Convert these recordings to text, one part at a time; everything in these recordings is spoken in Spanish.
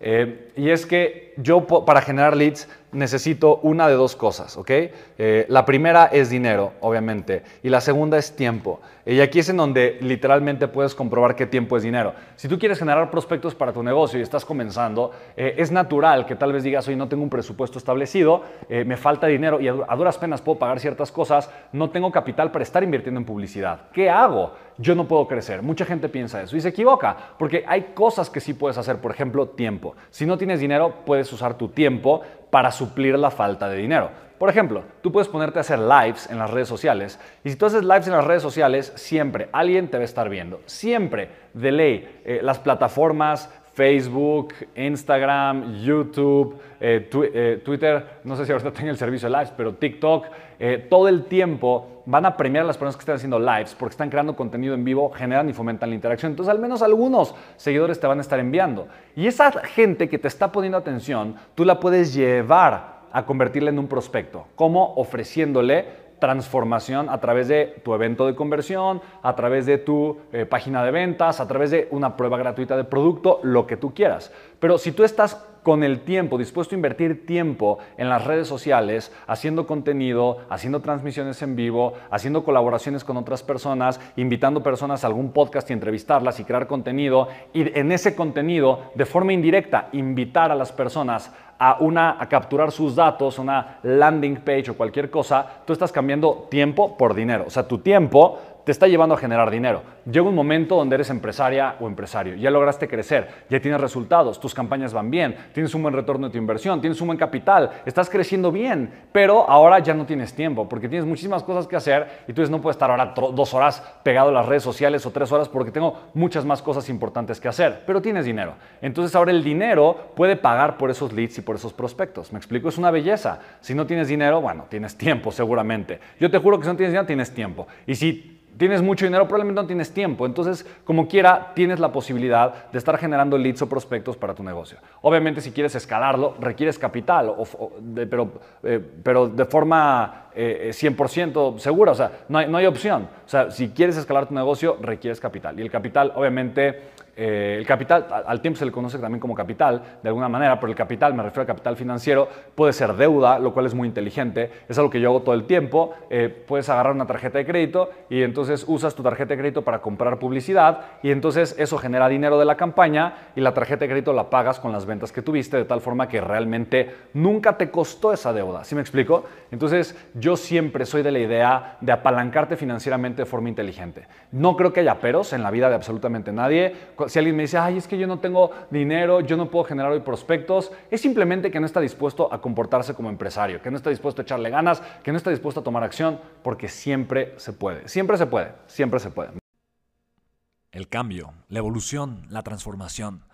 Eh, y es que yo para generar leads necesito una de dos cosas, ¿ok? Eh, la primera es dinero, obviamente, y la segunda es tiempo. Y aquí es en donde literalmente puedes comprobar qué tiempo es dinero. Si tú quieres generar prospectos para tu negocio y estás comenzando, eh, es natural que tal vez digas, hoy no tengo un presupuesto establecido, eh, me falta dinero y a duras penas puedo pagar ciertas cosas, no tengo capital para estar invirtiendo en publicidad. ¿Qué hago? Yo no puedo crecer. Mucha gente piensa eso y se equivoca, porque hay cosas que sí puedes hacer, por ejemplo, tiempo. Si no tienes dinero, puedes usar tu tiempo para suplir la falta de dinero. Por ejemplo, tú puedes ponerte a hacer lives en las redes sociales y si tú haces lives en las redes sociales, siempre alguien te va a estar viendo. Siempre, de ley, eh, las plataformas, Facebook, Instagram, YouTube, eh, eh, Twitter, no sé si ahorita tengo el servicio de lives, pero TikTok, todo el tiempo van a premiar a las personas que están haciendo lives porque están creando contenido en vivo, generan y fomentan la interacción. Entonces, al menos algunos seguidores te van a estar enviando. Y esa gente que te está poniendo atención, tú la puedes llevar a convertirla en un prospecto. ¿Cómo? Ofreciéndole transformación a través de tu evento de conversión, a través de tu eh, página de ventas, a través de una prueba gratuita de producto, lo que tú quieras. Pero si tú estás con el tiempo, dispuesto a invertir tiempo en las redes sociales, haciendo contenido, haciendo transmisiones en vivo, haciendo colaboraciones con otras personas, invitando personas a algún podcast y entrevistarlas y crear contenido, y en ese contenido, de forma indirecta, invitar a las personas a, una, a capturar sus datos, una landing page o cualquier cosa, tú estás cambiando tiempo por dinero. O sea, tu tiempo te está llevando a generar dinero. Llega un momento donde eres empresaria o empresario, ya lograste crecer, ya tienes resultados, tus campañas van bien, tienes un buen retorno de tu inversión, tienes un buen capital, estás creciendo bien, pero ahora ya no tienes tiempo porque tienes muchísimas cosas que hacer y tú no puedes estar ahora dos horas pegado a las redes sociales o tres horas porque tengo muchas más cosas importantes que hacer, pero tienes dinero. Entonces ahora el dinero puede pagar por esos leads y por esos prospectos. ¿Me explico? Es una belleza. Si no tienes dinero, bueno, tienes tiempo seguramente. Yo te juro que si no tienes dinero, tienes tiempo. Y si tienes mucho dinero, probablemente no tienes tiempo. Entonces, como quiera, tienes la posibilidad de estar generando leads o prospectos para tu negocio. Obviamente, si quieres escalarlo, requieres capital, pero, eh, pero de forma 100% eh, segura. O sea, no hay, no hay opción. O sea, si quieres escalar tu negocio, requieres capital. Y el capital, obviamente, eh, el capital, al tiempo se le conoce también como capital, de alguna manera, pero el capital, me refiero al capital financiero, puede ser deuda, lo cual es muy inteligente, es algo que yo hago todo el tiempo, eh, puedes agarrar una tarjeta de crédito y entonces usas tu tarjeta de crédito para comprar publicidad y entonces eso genera dinero de la campaña y la tarjeta de crédito la pagas con las ventas que tuviste, de tal forma que realmente nunca te costó esa deuda, ¿sí me explico? Entonces yo siempre soy de la idea de apalancarte financieramente de forma inteligente. No creo que haya peros en la vida de absolutamente nadie si alguien me dice, ay, es que yo no tengo dinero, yo no puedo generar hoy prospectos, es simplemente que no está dispuesto a comportarse como empresario, que no está dispuesto a echarle ganas, que no está dispuesto a tomar acción, porque siempre se puede, siempre se puede, siempre se puede. El cambio, la evolución, la transformación.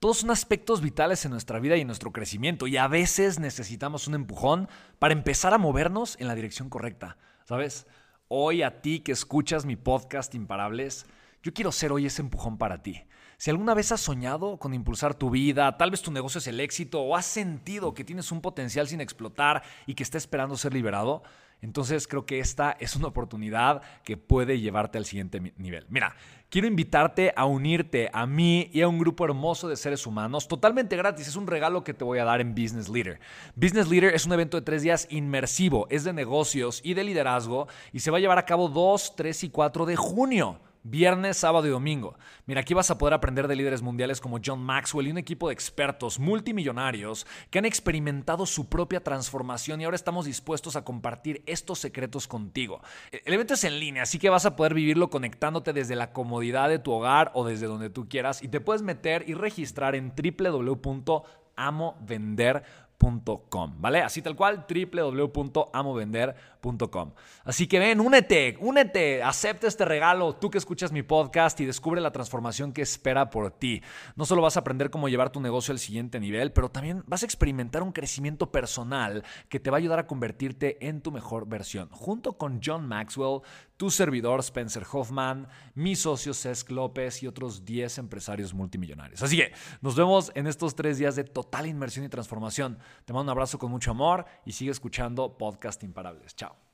Todos son aspectos vitales en nuestra vida y en nuestro crecimiento y a veces necesitamos un empujón para empezar a movernos en la dirección correcta. ¿Sabes? Hoy a ti que escuchas mi podcast Imparables, yo quiero ser hoy ese empujón para ti. Si alguna vez has soñado con impulsar tu vida, tal vez tu negocio es el éxito o has sentido que tienes un potencial sin explotar y que está esperando ser liberado, entonces creo que esta es una oportunidad que puede llevarte al siguiente nivel. Mira, quiero invitarte a unirte a mí y a un grupo hermoso de seres humanos totalmente gratis. Es un regalo que te voy a dar en Business Leader. Business Leader es un evento de tres días inmersivo, es de negocios y de liderazgo y se va a llevar a cabo 2, 3 y 4 de junio. Viernes, sábado y domingo. Mira, aquí vas a poder aprender de líderes mundiales como John Maxwell y un equipo de expertos multimillonarios que han experimentado su propia transformación y ahora estamos dispuestos a compartir estos secretos contigo. El evento es en línea, así que vas a poder vivirlo conectándote desde la comodidad de tu hogar o desde donde tú quieras y te puedes meter y registrar en www.amovender.com ¿vale? Así tal cual, www.amovender.com. Así que ven, únete, únete, acepta este regalo, tú que escuchas mi podcast y descubre la transformación que espera por ti. No solo vas a aprender cómo llevar tu negocio al siguiente nivel, pero también vas a experimentar un crecimiento personal que te va a ayudar a convertirte en tu mejor versión. Junto con John Maxwell, tu servidor Spencer Hoffman, mi socio Cesc López y otros 10 empresarios multimillonarios. Así que nos vemos en estos tres días de total inmersión y transformación. Te mando un abrazo con mucho amor y sigue escuchando Podcast Imparables. Chao.